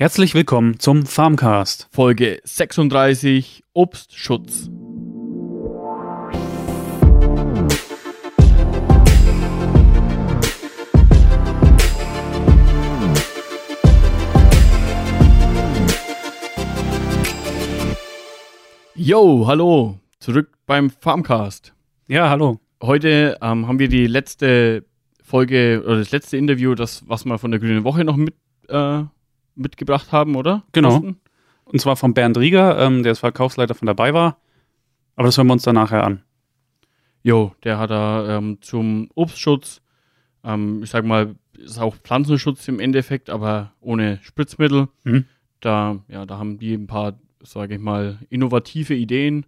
Herzlich willkommen zum Farmcast. Folge 36 Obstschutz. Yo, hallo, zurück beim Farmcast. Ja, hallo. Heute ähm, haben wir die letzte Folge oder das letzte Interview, das was wir von der Grünen Woche noch mit äh, mitgebracht haben, oder? Genau. Thorsten? Und zwar von Bernd Rieger, ähm, der als Verkaufsleiter von dabei war. Aber das hören wir uns dann nachher an. Jo, der hat da ähm, zum Obstschutz, ähm, ich sag mal, ist auch Pflanzenschutz im Endeffekt, aber ohne Spritzmittel. Mhm. Da, ja, da haben die ein paar, sage ich mal, innovative Ideen,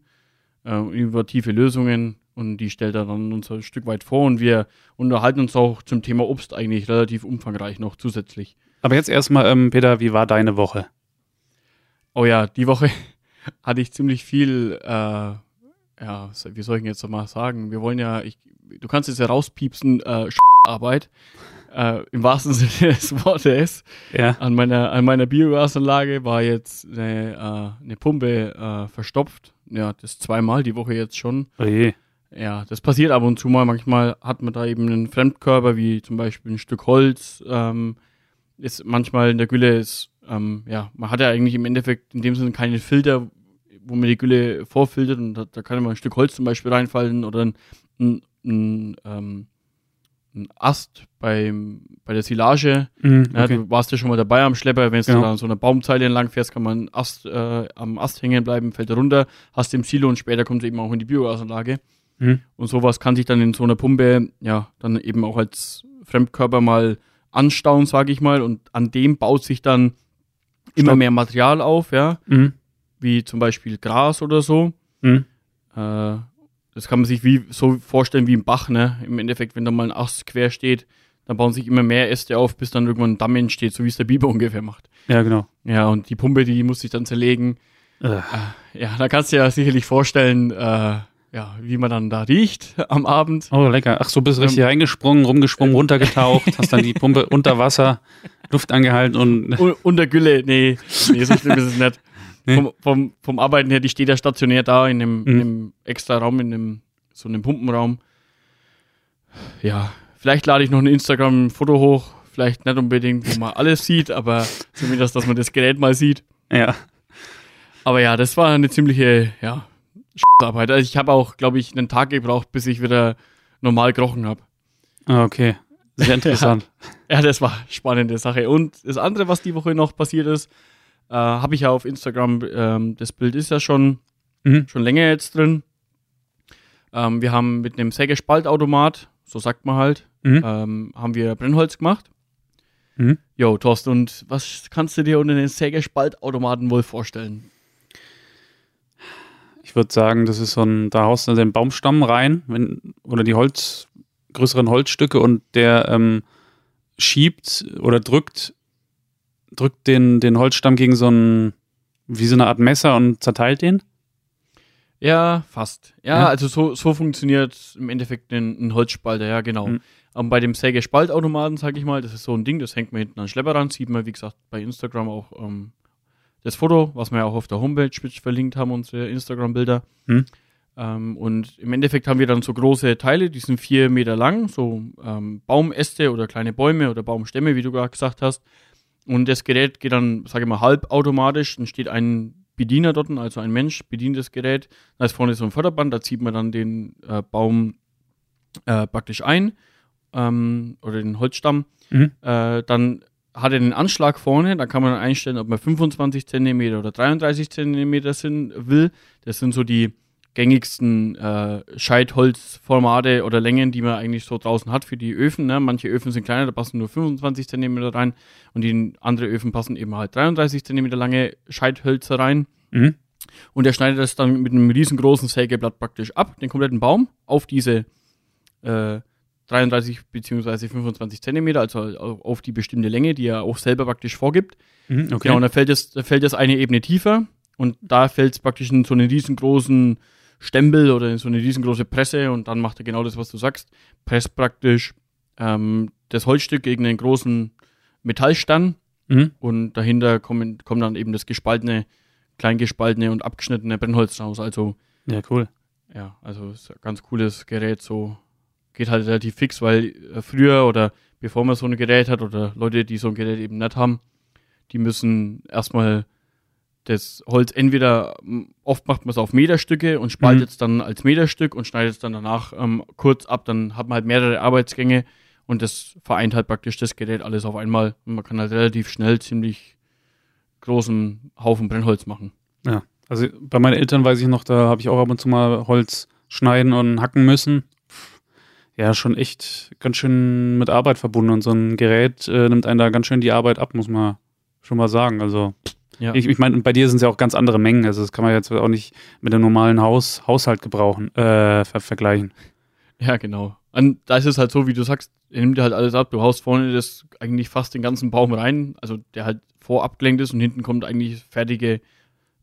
äh, innovative Lösungen und die stellt er dann uns ein Stück weit vor und wir unterhalten uns auch zum Thema Obst eigentlich relativ umfangreich noch zusätzlich. Aber jetzt erstmal, ähm, Peter, wie war deine Woche? Oh ja, die Woche hatte ich ziemlich viel, äh, ja, wie soll ich denn jetzt noch mal sagen? Wir wollen ja, ich, du kannst jetzt ja rauspiepsen, äh, Arbeit, äh, im wahrsten Sinne des Wortes. Ja. An meiner, an meiner Biogasanlage war jetzt eine, äh, eine Pumpe äh, verstopft. Ja, das zweimal die Woche jetzt schon. Oh je. Ja, das passiert ab und zu mal. Manchmal hat man da eben einen Fremdkörper, wie zum Beispiel ein Stück Holz. Ähm, ist manchmal in der Gülle ist, ähm, ja, man hat ja eigentlich im Endeffekt in dem Sinne keinen Filter, wo man die Gülle vorfiltert und da, da kann immer ein Stück Holz zum Beispiel reinfallen oder ein, ein, ein, ähm, ein Ast beim, bei der Silage. Ja, okay. du warst ja schon mal dabei am Schlepper, wenn du Genau. da an so einer Baumzeile entlang fährst, kann man Ast, äh, am Ast hängen bleiben, fällt er runter, hast im Silo und später kommt er eben auch in die Biogasanlage. Mhm. Und sowas kann sich dann in so einer Pumpe, ja, dann eben auch als Fremdkörper mal anstauen, sage ich mal, und an dem baut sich dann immer Stopp. mehr Material auf, ja, Mhm. wie zum Beispiel Gras oder so. Mhm. Äh, das kann man sich wie so vorstellen wie ein Bach, ne? Im Endeffekt, wenn da mal ein Ast quer steht, dann bauen sich immer mehr Äste auf, bis dann irgendwann ein Damm entsteht, so wie es der Biber ungefähr macht. Ja, genau. Ja, und die Pumpe, die muss sich dann zerlegen. Äh, Ja, da kannst du ja sicherlich vorstellen, äh, ja, wie man dann da riecht am Abend. Oh, lecker. Ach, so bist du richtig Ähm, reingesprungen, rumgesprungen, runtergetaucht, hast dann die Pumpe unter Wasser, Luft angehalten und. U unter Gülle, nee, nee, so schlimm ist es nicht. Nee. Vom, vom, vom Arbeiten her, die steht ja stationär da in einem, in Mhm. einem extra Raum, in einem, so einem Pumpenraum. Ja, vielleicht lade ich noch ein Instagram-Foto hoch, vielleicht nicht unbedingt, wo man alles sieht, aber zumindest, dass man das Gerät mal sieht. Ja. Aber ja, das war eine ziemliche, ja, Arbeit. Also ich habe auch, glaube ich, einen Tag gebraucht, bis ich wieder normal gerochen habe. Ah, okay. Sehr interessant. Ja, das war eine spannende Sache. Und das andere, was die Woche noch passiert ist, äh, habe ich ja auf Instagram, ähm, das Bild ist ja schon, Mhm. schon länger jetzt drin. Ähm, wir haben mit einem Sägespaltautomat, so sagt man halt, Mhm. ähm, haben wir Brennholz gemacht. Mhm. Jo, Thorsten, und was kannst du dir unter den Sägespaltautomaten wohl vorstellen? Ich würde sagen, das ist so ein, da haust du den Baumstamm rein, wenn, oder die Holz, größeren Holzstücke und der ähm, schiebt oder drückt, drückt den, den Holzstamm gegen so ein, wie so eine Art Messer und zerteilt den. Ja, fast. Ja, Ja? also so, so funktioniert im Endeffekt ein, ein Holzspalter, ja, genau. Mhm. Aber bei dem Sägespaltautomaten, sag ich mal, das ist so ein Ding, das hängt man hinten an den Schlepper ran, sieht man, wie gesagt, bei Instagram auch ähm, das Foto, was wir ja auch auf der Homepage verlinkt haben, unsere Instagram-Bilder. Mhm. Ähm, und im Endeffekt haben wir dann so große Teile, die sind vier Meter lang, so ähm, Baumäste oder kleine Bäume oder Baumstämme, wie du gerade gesagt hast. Und das Gerät geht dann, sage ich mal, halbautomatisch. Dann steht ein Bediener dort, also ein Mensch bedient das Gerät. Da ist vorne so ein Förderband, da zieht man dann den äh, Baum äh, praktisch ein ähm, oder den Holzstamm. Mhm. Äh, dann hat er einen Anschlag vorne, da kann man einstellen, ob man 25 cm oder 33 cm sind, will. Das sind so die gängigsten äh, Scheitholzformate oder Längen, die man eigentlich so draußen hat für die Öfen. Ne? Manche Öfen sind kleiner, da passen nur 25 cm rein und die andere Öfen passen eben halt 33 cm lange Scheithölzer rein. Mhm. Und er schneidet das dann mit einem riesengroßen Sägeblatt praktisch ab, den kompletten Baum, auf diese äh, 33 bzw. 25 Zentimeter, also auf die bestimmte Länge, die er auch selber praktisch vorgibt. Mhm, okay. Genau, und dann fällt es, da fällt es eine Ebene tiefer und da fällt es praktisch in so einen riesengroßen Stempel oder in so eine riesengroße Presse und dann macht er genau das, was du sagst. Presst praktisch ähm, das Holzstück gegen einen großen Metallstern Mhm. Und dahinter kommen, kommt dann eben das gespaltene, kleingespaltene und abgeschnittene Brennholz raus. Also ja, cool. Ja, also ist ein ganz cooles Gerät. So geht halt relativ fix, weil äh, früher oder bevor man so ein Gerät hat oder Leute, die so ein Gerät eben nicht haben, die müssen erstmal das Holz entweder, oft macht man es auf Meterstücke und spaltet es mhm. dann als Meterstück und schneidet es dann danach ähm, kurz ab. Dann hat man halt mehrere Arbeitsgänge und das vereint halt praktisch das Gerät alles auf einmal. Und man kann halt relativ schnell ziemlich großen Haufen Brennholz machen. Ja, also bei meinen Eltern weiß ich noch, da habe ich auch ab und zu mal Holz schneiden und hacken müssen. Ja, schon echt ganz schön mit Arbeit verbunden und so ein Gerät äh, nimmt einen da ganz schön die Arbeit ab, muss man schon mal sagen. Also ja. Ich, ich meine, bei dir sind es ja auch ganz andere Mengen. Also das kann man jetzt auch nicht mit einem normalen Haus, Haushalt gebrauchen, äh, ver vergleichen. Ja, genau. Und da ist es halt so, wie du sagst, er nimmt dir halt alles ab. Du haust vorne das eigentlich fast den ganzen Baum rein, also der halt vorabgelenkt ist und hinten kommt eigentlich fertige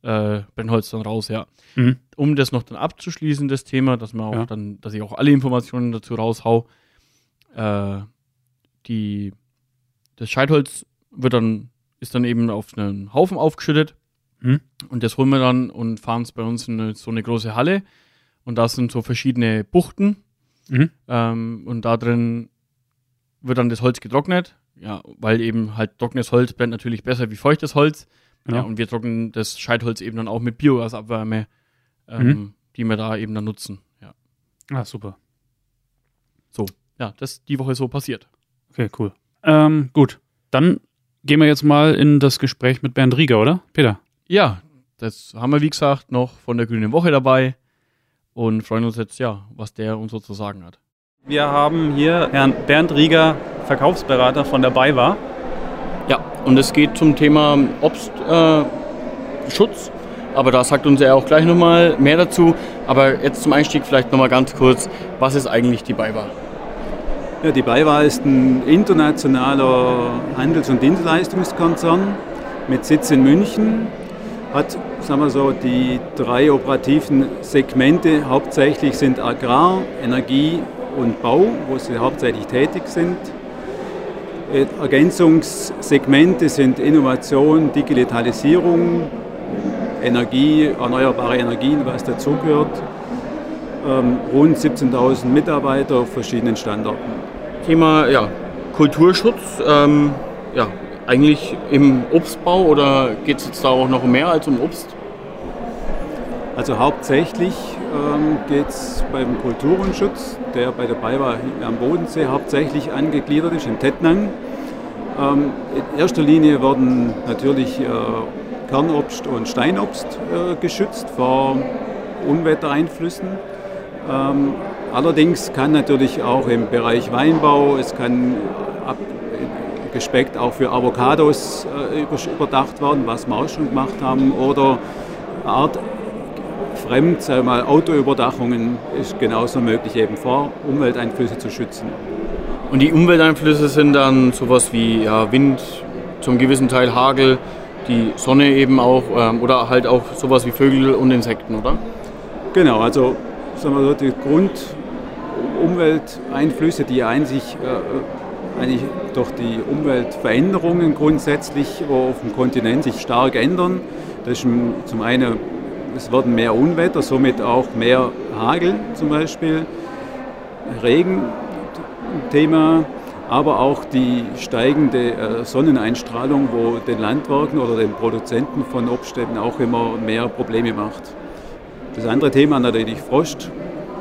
äh, Brennholz dann raus, ja. Mhm. Um das noch dann abzuschließen, das Thema, dass man auch ja. dann, dass ich auch alle Informationen dazu raushau, äh, die, das Scheitholz wird dann ist dann eben auf einen Haufen aufgeschüttet. Mhm. Und das holen wir dann und fahren es bei uns in eine, so eine große Halle. Und da sind so verschiedene Buchten. Mhm. Ähm, und da drin wird dann das Holz getrocknet. Ja, weil eben halt trockenes Holz brennt natürlich besser wie feuchtes Holz. Ja. ja und wir trocknen das Scheitholz eben dann auch mit Biogasabwärme, ähm, mhm. die wir da eben dann nutzen. Ja. Ah, super. So, ja, das ist die Woche so passiert. Okay, cool. Ähm, gut, dann gehen wir jetzt mal in das Gespräch mit Bernd Rieger, oder? Peter? Ja, das haben wir, wie gesagt, noch von der Grünen Woche dabei und freuen uns jetzt, ja, was der uns so zu sagen hat. Wir haben hier Herrn Bernd Rieger, Verkaufsberater von der BayWa. Ja, und es geht zum Thema Obstschutz, äh, aber da sagt uns er auch gleich nochmal mehr dazu. Aber jetzt zum Einstieg vielleicht nochmal ganz kurz, was ist eigentlich die BayWa? Ja, die BayWa ist ein internationaler Handels- und Dienstleistungskonzern mit Sitz in München. Hat, sagen wir so, die drei operativen Segmente hauptsächlich sind Agrar, Energie und Bau, wo sie hauptsächlich tätig sind. Ergänzungssegmente sind Innovation, Digitalisierung, Energie, erneuerbare Energien, was dazugehört ähm, rund 17.000 Mitarbeiter auf verschiedenen Standorten. Thema ja, Kulturschutz, ähm, ja, eigentlich im Obstbau oder geht es jetzt da auch noch mehr als um Obst? Also hauptsächlich ähm, geht es beim Kulturenschutz, der bei der BayWa am Bodensee hauptsächlich angegliedert ist, in Tettnang. Ähm, in erster Linie werden natürlich äh, Kernobst und Steinobst äh, geschützt vor Unwettereinflüssen. Ähm, allerdings kann natürlich auch im Bereich Weinbau, es kann ab, gespeckt auch für Avocados äh, überdacht werden, was wir auch schon gemacht haben, oder Art fremd, sagen wir mal, Autoüberdachungen ist genauso möglich, eben vor Umwelteinflüsse zu schützen. Und die Umwelteinflüsse sind dann sowas wie ja, Wind, zum gewissen Teil Hagel, die Sonne eben auch ähm, oder halt auch sowas wie Vögel und Insekten, oder? Genau, also sagen wir so, die Grundumwelteinflüsse, die einzig äh, eigentlich durch die Umweltveränderungen grundsätzlich auf dem Kontinent sich stark ändern. Das ist zum einen, es werden mehr Unwetter, somit auch mehr Hagel zum Beispiel, Regen, Thema, aber auch die steigende äh, Sonneneinstrahlung, wo den Landwirten oder den Produzenten von Obststätten auch immer mehr Probleme macht. Das andere Thema natürlich Frost.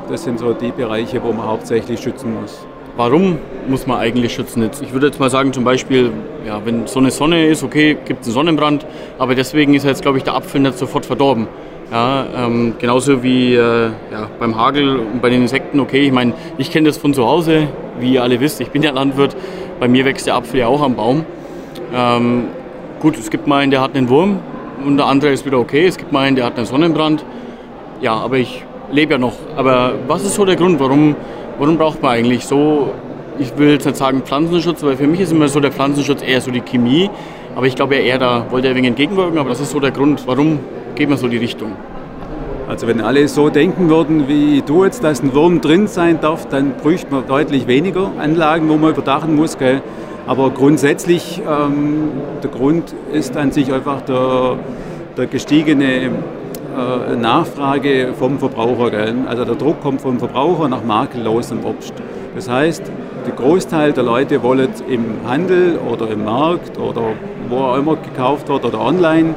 Das sind so die Bereiche, wo man hauptsächlich schützen muss. Warum muss man eigentlich schützen? Ich würde jetzt mal sagen, zum Beispiel, ja, wenn so eine Sonne ist, okay, gibt es einen Sonnenbrand, aber deswegen ist jetzt, glaube ich, der Apfel nicht sofort verdorben. Ja, ähm, genauso wie äh, ja, beim Hagel und bei den Insekten, okay, ich meine, ich kenne das von zu Hause, wie ihr alle wisst, ich bin ja Landwirt, bei mir wächst der Apfel ja auch am Baum. Ähm, gut, es gibt mal einen, der hat einen Wurm und der andere ist wieder okay, es gibt mal einen, der hat einen Sonnenbrand ja, aber ich lebe ja noch. Aber was ist so der Grund, warum, warum braucht man eigentlich so, ich will jetzt nicht sagen Pflanzenschutz, weil für mich ist immer so der Pflanzenschutz eher so die Chemie. Aber ich glaube, er da wollte er wenig entgegenwirken, aber das ist so der Grund, warum geht man so die Richtung. Also wenn alle so denken würden wie du jetzt, dass ein Wurm drin sein darf, dann bräuchte man deutlich weniger Anlagen, wo man überdachen muss. Gell? Aber grundsätzlich, ähm, der Grund ist an sich einfach der, der gestiegene äh, Nachfrage vom Verbraucher. Gell? Also der Druck kommt vom Verbraucher nach makellosem Obst. Das heißt, der Großteil der Leute wollen im Handel oder im Markt oder wo auch immer gekauft wird oder online.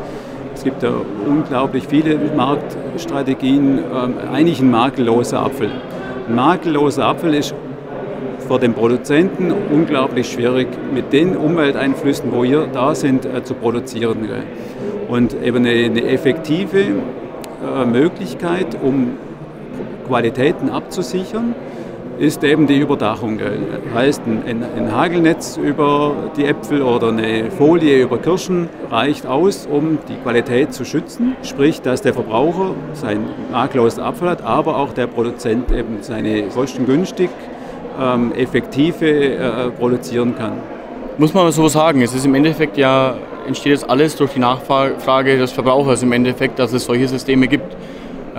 Es gibt ja unglaublich viele Marktstrategien. Ähm, eigentlich ein makelloser Apfel. Ein makelloser Apfel ist für den Produzenten unglaublich schwierig, mit den Umwelteinflüssen, wo hier da sind, äh, zu produzieren. Und eben eine, eine effektive äh, Möglichkeit, um Qualitäten abzusichern, ist eben die Überdachung. Heißt, ein, ein, Hagelnetz über die Äpfel oder eine Folie über Kirschen reicht aus, um die Qualität zu schützen. Sprich, dass der Verbraucher sein makellosen Apfel hat, aber auch der Produzent eben seine kostengünstig ähm, effektive äh, produzieren kann. Muss man so sagen, es ist im Endeffekt ja entsteht das alles durch die Nachfrage des Verbrauchers im Endeffekt, dass es solche Systeme gibt.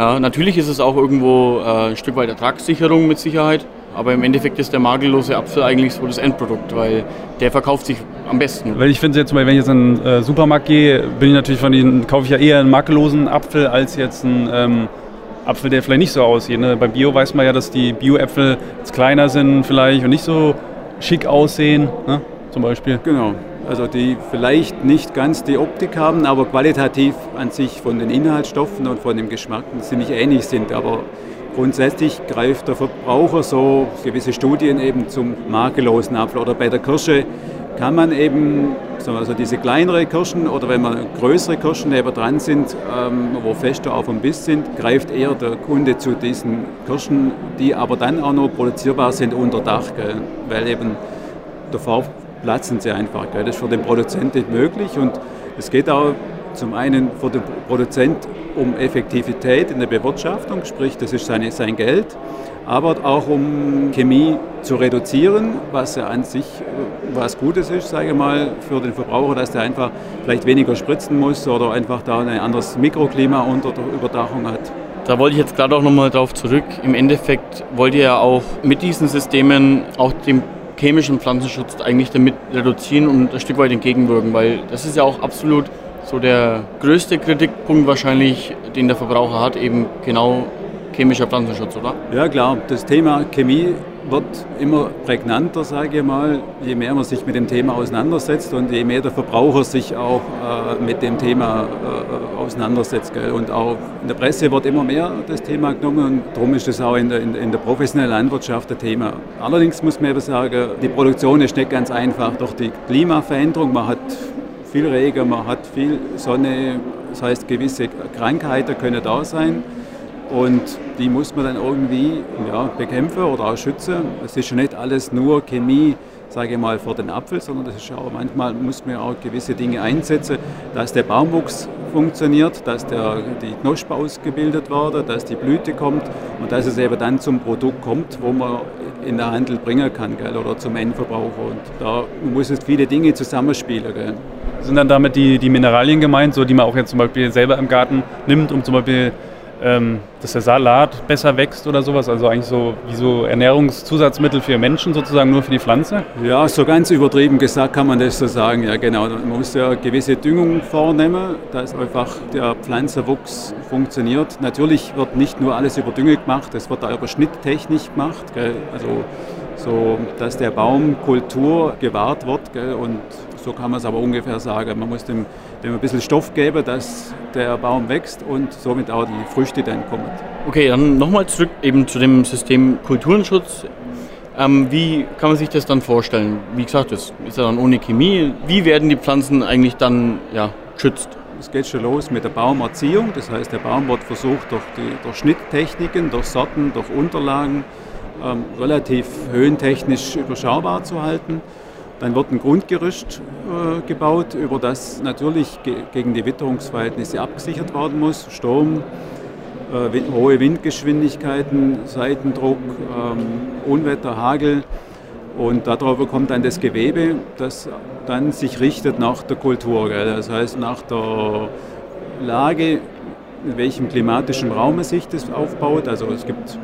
Ja, natürlich ist es auch irgendwo äh, ein Stück weit Ertragssicherung mit Sicherheit, aber im Endeffekt ist der makellose Apfel eigentlich so das Endprodukt, weil der verkauft sich am besten. Weil ich finde jetzt mal, wenn ich jetzt in den äh, Supermarkt gehe, bin ich natürlich von denen, kaufe ich ja eher einen makellosen Apfel als jetzt einen ähm, Apfel, der vielleicht nicht so aussieht. Ne? Bei Bio weiß man ja, dass die Bio-Äpfel jetzt kleiner sind vielleicht und nicht so schick aussehen, ne? zum Beispiel. Genau also die vielleicht nicht ganz die Optik haben, aber qualitativ an sich von den Inhaltsstoffen und von dem Geschmack ziemlich ähnlich sind. Aber grundsätzlich greift der Verbraucher so gewisse Studien eben zum makellosen Apfel. Oder bei der Kirsche kann man eben, also diese kleinere Kirschen oder wenn man größere Kirschen neben dran sind, ähm, wo fester auf dem Biss sind, greift eher der Kunde zu diesen Kirschen, die aber dann auch noch produzierbar sind unter Dach, weil eben der Farb platzen sie einfach. Gell? Das ist für den Produzent nicht möglich und es geht auch zum einen für den Produzent um Effektivität in der Bewirtschaftung, sprich das ist seine, sein Geld, aber auch um Chemie zu reduzieren, was ja an sich was Gutes ist, sage ich mal, für den Verbraucher, dass der einfach vielleicht weniger spritzen muss oder einfach da ein anderes Mikroklima unter der Überdachung hat. Da wollte ich jetzt gerade auch nochmal drauf zurück. Im Endeffekt wollt ihr ja auch mit diesen Systemen auch dem chemischen Pflanzenschutz eigentlich damit reduzieren und ein Stück weit entgegenwirken, weil das ist ja auch absolut so der größte Kritikpunkt wahrscheinlich, den der Verbraucher hat, eben genau chemischer Pflanzenschutz, oder? Ja klar, das Thema Chemie wird immer prägnanter, sage ich mal, je mehr man sich mit dem Thema auseinandersetzt und je mehr der Verbraucher sich auch äh, mit dem Thema äh, auseinandersetzt. Gell? Und auch in der Presse wird immer mehr das Thema genommen und darum ist es auch in der, in, in der professionellen Landwirtschaft ein Thema. Allerdings muss man eben sagen, die Produktion ist nicht ganz einfach durch die Klimaveränderung. Man hat viel Regen, man hat viel Sonne, das heißt gewisse Krankheiten können da sein. Und die muss man dann irgendwie ja, bekämpfen oder auch schützen. Es ist ja nicht alles nur Chemie, sage ich mal, für den Apfel, sondern das ist auch, manchmal muss man auch gewisse Dinge einsetzen, dass der Baumwuchs funktioniert, dass der, die Knospe ausgebildet wird, dass die Blüte kommt und dass es eben dann zum Produkt kommt, wo man in der Handel bringen kann gell, oder zum Endverbraucher. Und da muss es viele Dinge zusammenspielen. Gell. Sind dann damit die, die Mineralien gemeint, so die man auch jetzt zum Beispiel selber im Garten nimmt, um zum Beispiel dass der Salat besser wächst oder sowas? Also eigentlich so wie so Ernährungszusatzmittel für Menschen sozusagen, nur für die Pflanze? Ja, so ganz übertrieben gesagt kann man das so sagen. Ja, genau. Man muss ja gewisse Düngung vornehmen, dass einfach der Pflanzenwuchs funktioniert. Natürlich wird nicht nur alles über Dünge gemacht, es wird auch über Schnitttechnik gemacht. Gell? Also so, dass der Baum Kultur gewahrt wird gell? und so kann man es aber ungefähr sagen. Man muss dem, dem ein bisschen Stoff geben, dass der Baum wächst und somit auch die Früchte dann kommen. Okay, dann nochmal zurück eben zu dem System Kulturenschutz. Ähm, wie kann man sich das dann vorstellen? Wie gesagt, das ist ja dann ohne Chemie. Wie werden die Pflanzen eigentlich dann ja, geschützt? Es geht schon los mit der Baumerziehung. Das heißt, der Baum wird versucht, durch, die, durch Schnitttechniken, durch Sorten, durch Unterlagen ähm, relativ höhentechnisch überschaubar zu halten. Dann wird ein Grundgerüst äh, gebaut, über das natürlich ge gegen die Witterungsverhältnisse abgesichert werden muss. Sturm, äh, hohe Windgeschwindigkeiten, Seitendruck, ähm, Unwetter, Hagel. Und darauf kommt dann das Gewebe, das dann sich richtet nach der Kultur. Gell? Das heißt, nach der Lage, in welchem klimatischen Raum es sich das aufbaut. Also es gibt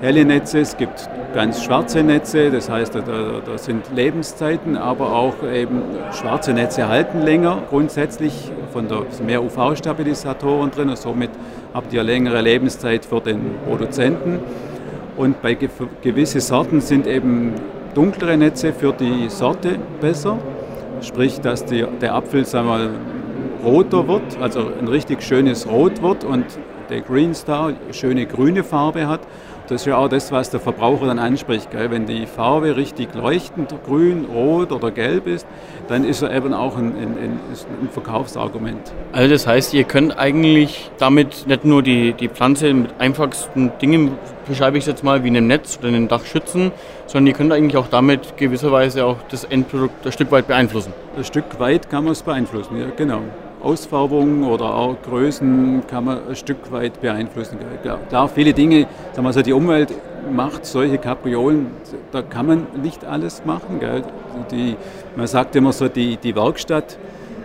helle Netze, es gibt ganz schwarze Netze, das heißt, da, da, sind Lebenszeiten, aber auch eben schwarze Netze halten länger grundsätzlich, von der mehr UV-Stabilisatoren drin und somit habt ihr längere Lebenszeit für den Produzenten. Und bei gewissen Sorten sind eben dunklere Netze für die Sorte besser, sprich, dass die, der Apfel sagen wir, roter wird, also ein richtig schönes Rot wird und der Green Star schöne grüne Farbe hat. Das ist ja auch das, was der Verbraucher dann anspricht. Gell? Wenn die Farbe richtig leuchtend grün, rot oder gelb ist, dann ist er eben auch ein, ein, ein Verkaufsargument. Also das heißt, ihr könnt eigentlich damit nicht nur die, die Pflanze mit einfachsten Dingen, beschreibe ich es jetzt mal, wie einem Netz oder einem Dach schützen, sondern ihr könnt eigentlich auch damit gewisserweise auch das Endprodukt ein Stück weit beeinflussen. Ein Stück weit kann man es beeinflussen, ja genau. Ausfärbung oder auch Größen kann man ein Stück weit beeinflussen. Klar, viele Dinge, sagen wir so, die Umwelt macht solche Kapriolen, da kann man nicht alles machen. Die, man sagt immer so, die, die Werkstatt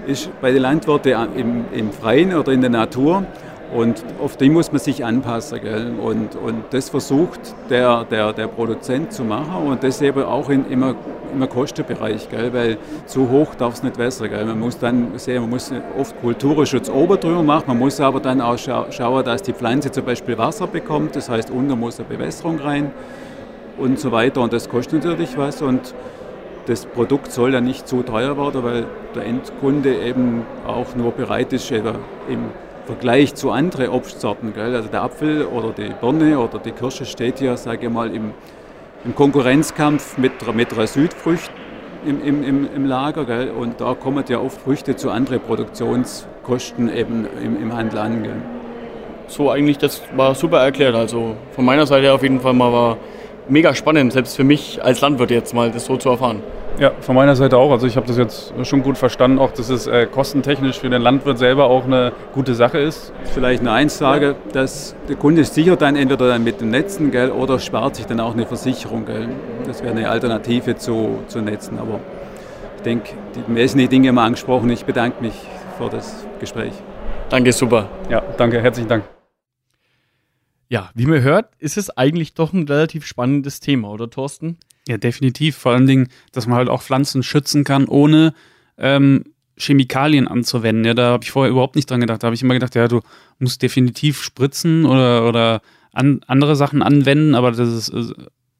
ist bei den Landwirten im, im Freien oder in der Natur und auf die muss man sich anpassen. Gell? Und, und das versucht der, der, der Produzent zu machen und das eben auch in, immer im Kostenbereich, gell? weil zu hoch darf es nicht wässern. Gell? Man muss dann sehen, man muss oft Kulturschutz oben drüber machen, man muss aber dann auch scha schauen, dass die Pflanze zum Beispiel Wasser bekommt, das heißt, unten muss eine Bewässerung rein und so weiter und das kostet natürlich was und das Produkt soll ja nicht zu teuer werden, weil der Endkunde eben auch nur bereit ist, eben im Vergleich zu anderen Obstsorten, gell? also der Apfel oder die Birne oder die Kirsche steht ja, sage ich mal, im im Konkurrenzkampf mit, mit Südfrucht im, im, im Lager. Gell? Und da kommen ja oft Früchte zu anderen Produktionskosten eben im, im Handel an. Gell? So eigentlich, das war super erklärt. Also von meiner Seite auf jeden Fall mal war mega spannend, selbst für mich als Landwirt jetzt mal das so zu erfahren. Ja, von meiner Seite auch. Also ich habe das jetzt schon gut verstanden, auch dass es äh, kostentechnisch für den Landwirt selber auch eine gute Sache ist. Vielleicht eine Einsage, dass der Kunde sichert dann entweder dann mit den Netzen gell, oder spart sich dann auch eine Versicherung. Gell. Das wäre eine Alternative zu, zu Netzen. Aber ich denke, die wesentlichen Dinge haben wir angesprochen. Ich bedanke mich für das Gespräch. Danke, super. Ja, danke, herzlichen Dank. Ja, wie man hört, ist es eigentlich doch ein relativ spannendes Thema, oder Thorsten? Ja, definitiv. Vor allen Dingen, dass man halt auch Pflanzen schützen kann, ohne ähm, Chemikalien anzuwenden. Ja, da habe ich vorher überhaupt nicht dran gedacht. Da habe ich immer gedacht, ja, du musst definitiv spritzen oder, oder an, andere Sachen anwenden, aber das ist, äh,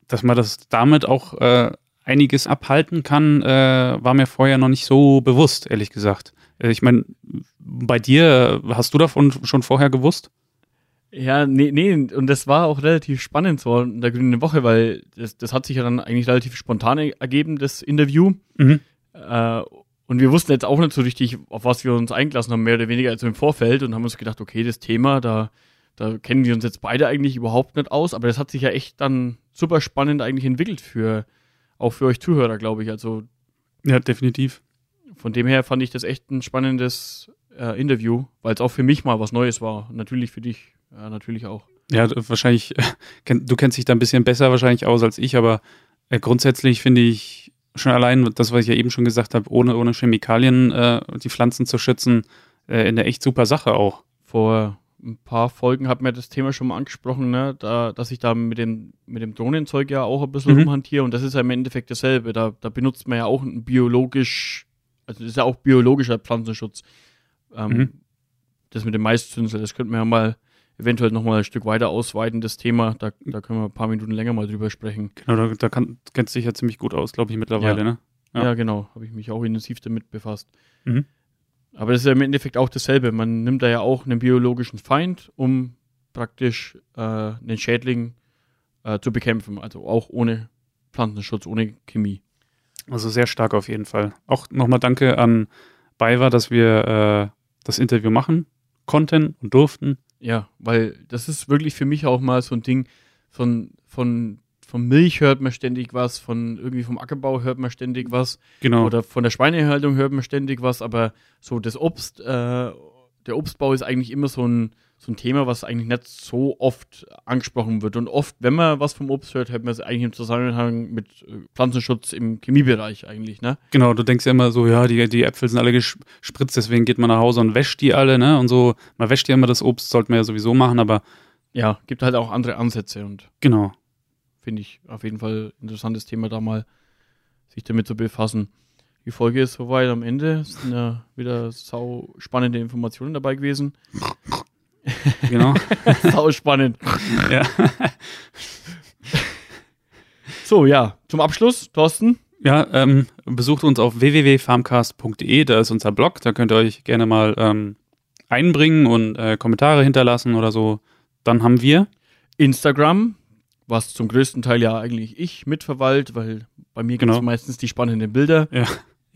dass man das damit auch äh, einiges abhalten kann, äh, war mir vorher noch nicht so bewusst, ehrlich gesagt. Äh, ich meine, bei dir, hast du davon schon vorher gewusst? Ja, nee, nee, und das war auch relativ spannend so in der Grünen Woche, weil das, das hat sich ja dann eigentlich relativ spontan ergeben, das Interview. Mhm. Äh, und wir wussten jetzt auch nicht so richtig, auf was wir uns eingelassen haben, mehr oder weniger als im Vorfeld und haben uns gedacht, okay, das Thema, da, da kennen wir uns jetzt beide eigentlich überhaupt nicht aus, aber das hat sich ja echt dann super spannend eigentlich entwickelt für, auch für euch Zuhörer, glaube ich. Also. Ja, definitiv. Von dem her fand ich das echt ein spannendes äh, Interview, weil es auch für mich mal was Neues war. Natürlich für dich ja, natürlich auch. Ja, wahrscheinlich, du kennst dich da ein bisschen besser wahrscheinlich aus als ich, aber äh, grundsätzlich finde ich schon allein das, was ich ja eben schon gesagt habe, ohne, ohne Chemikalien äh, die Pflanzen zu schützen, äh, eine echt super Sache auch. Vor ein paar Folgen hat mir das Thema schon mal angesprochen, ne? da, dass ich da mit dem, mit dem Drohnenzeug ja auch ein bisschen mhm. rumhantiere und das ist ja im Endeffekt dasselbe. Da, da benutzt man ja auch ein biologisch, also das ist ja auch biologischer Pflanzenschutz. Ähm, mhm. Das mit dem Maiszünsel, das könnte man ja mal eventuell nochmal ein Stück weiter ausweiten, das Thema. Da, da können wir ein paar Minuten länger mal drüber sprechen. Genau, da, da kann, kennst du dich ja ziemlich gut aus, glaube ich, mittlerweile, ja. ne? Ja, ja genau. Habe ich mich auch intensiv damit befasst. Mhm. Aber das ist ja im Endeffekt auch dasselbe. Man nimmt da ja auch einen biologischen Feind, um praktisch äh, einen Schädling äh, zu bekämpfen. Also auch ohne Pflanzenschutz, ohne Chemie. Also sehr stark auf jeden Fall. Auch nochmal danke an BayWa, dass wir äh, das Interview machen konnten und durften. Ja, weil das ist wirklich für mich auch mal so ein Ding von, von, von Milch hört man ständig was, von irgendwie vom Ackerbau hört man ständig was. Genau. Oder von der Schweinehaltung hört man ständig was, aber so das Obst, äh, der Obstbau ist eigentlich immer so ein, so ein Thema, was eigentlich nicht so oft angesprochen wird. Und oft, wenn man was vom Obst hört, hört man es eigentlich im Zusammenhang mit äh, Pflanzenschutz im Chemiebereich eigentlich, ne? Genau, du denkst ja immer so, ja, die, die Äpfel sind alle gespritzt, deswegen geht man nach Hause und wäscht die alle, ne? Und so, man wäscht ja immer das Obst, sollte man ja sowieso machen, aber. Ja, gibt halt auch andere Ansätze und. Genau. finde ich auf jeden Fall ein interessantes Thema, da mal sich damit zu befassen. Die Folge ist soweit am Ende. Es sind ja wieder sau spannende Informationen dabei gewesen. Genau. sau spannend. ja. So, ja, zum Abschluss, Thorsten. Ja, ähm, besucht uns auf www.farmcast.de, da ist unser Blog, da könnt ihr euch gerne mal ähm, einbringen und äh, Kommentare hinterlassen oder so. Dann haben wir Instagram, was zum größten Teil ja eigentlich ich mitverwalt, weil bei mir gibt es Genau. meistens die spannenden Bilder.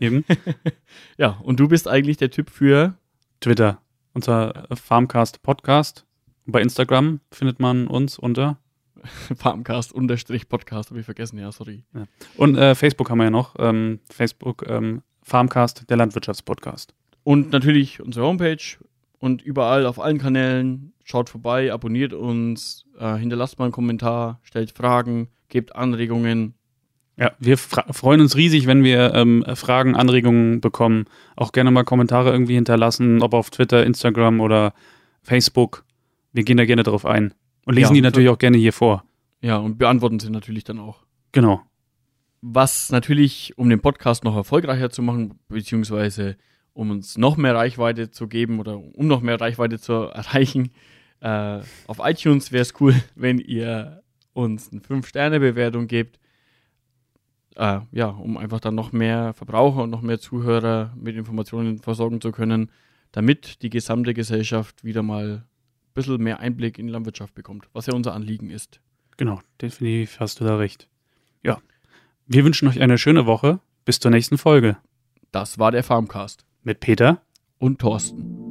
eben Ja, und du bist eigentlich der Typ für Twitter, unser Farmcast Podcast. Bei Instagram findet man uns unter Farmcast-Podcast, habe ich vergessen, ja, sorry. und äh, Facebook haben wir ja noch, ähm, Facebook ähm, Farmcast, der Landwirtschaftspodcast. Und natürlich unsere Homepage und überall auf allen Kanälen. Schaut vorbei, abonniert uns, äh, hinterlasst mal einen Kommentar, stellt Fragen, gebt Anregungen. Ja, wir freuen uns riesig, wenn wir ähm, Fragen, Anregungen bekommen. Auch gerne mal Kommentare irgendwie hinterlassen, ob auf Twitter, Instagram oder Facebook. Wir gehen da gerne drauf ein. Und lesen Ja, die natürlich auch gerne hier vor. Ja, und beantworten sie natürlich dann auch. Genau. Was natürlich, um den Podcast noch erfolgreicher zu machen, beziehungsweise um uns noch mehr Reichweite zu geben oder um noch mehr Reichweite zu erreichen, äh, auf iTunes wäre es cool, wenn ihr uns eine 5-Sterne-Bewertung gebt. Äh, ja, um einfach dann noch mehr Verbraucher und noch mehr Zuhörer mit Informationen versorgen zu können, damit die gesamte Gesellschaft wieder mal ein bisschen mehr Einblick in die Landwirtschaft bekommt, was ja unser Anliegen ist. Genau, definitiv hast du da recht. Ja. Wir wünschen euch eine schöne Woche. Bis zur nächsten Folge. Das war der Farmcast Mit Peter. und Thorsten.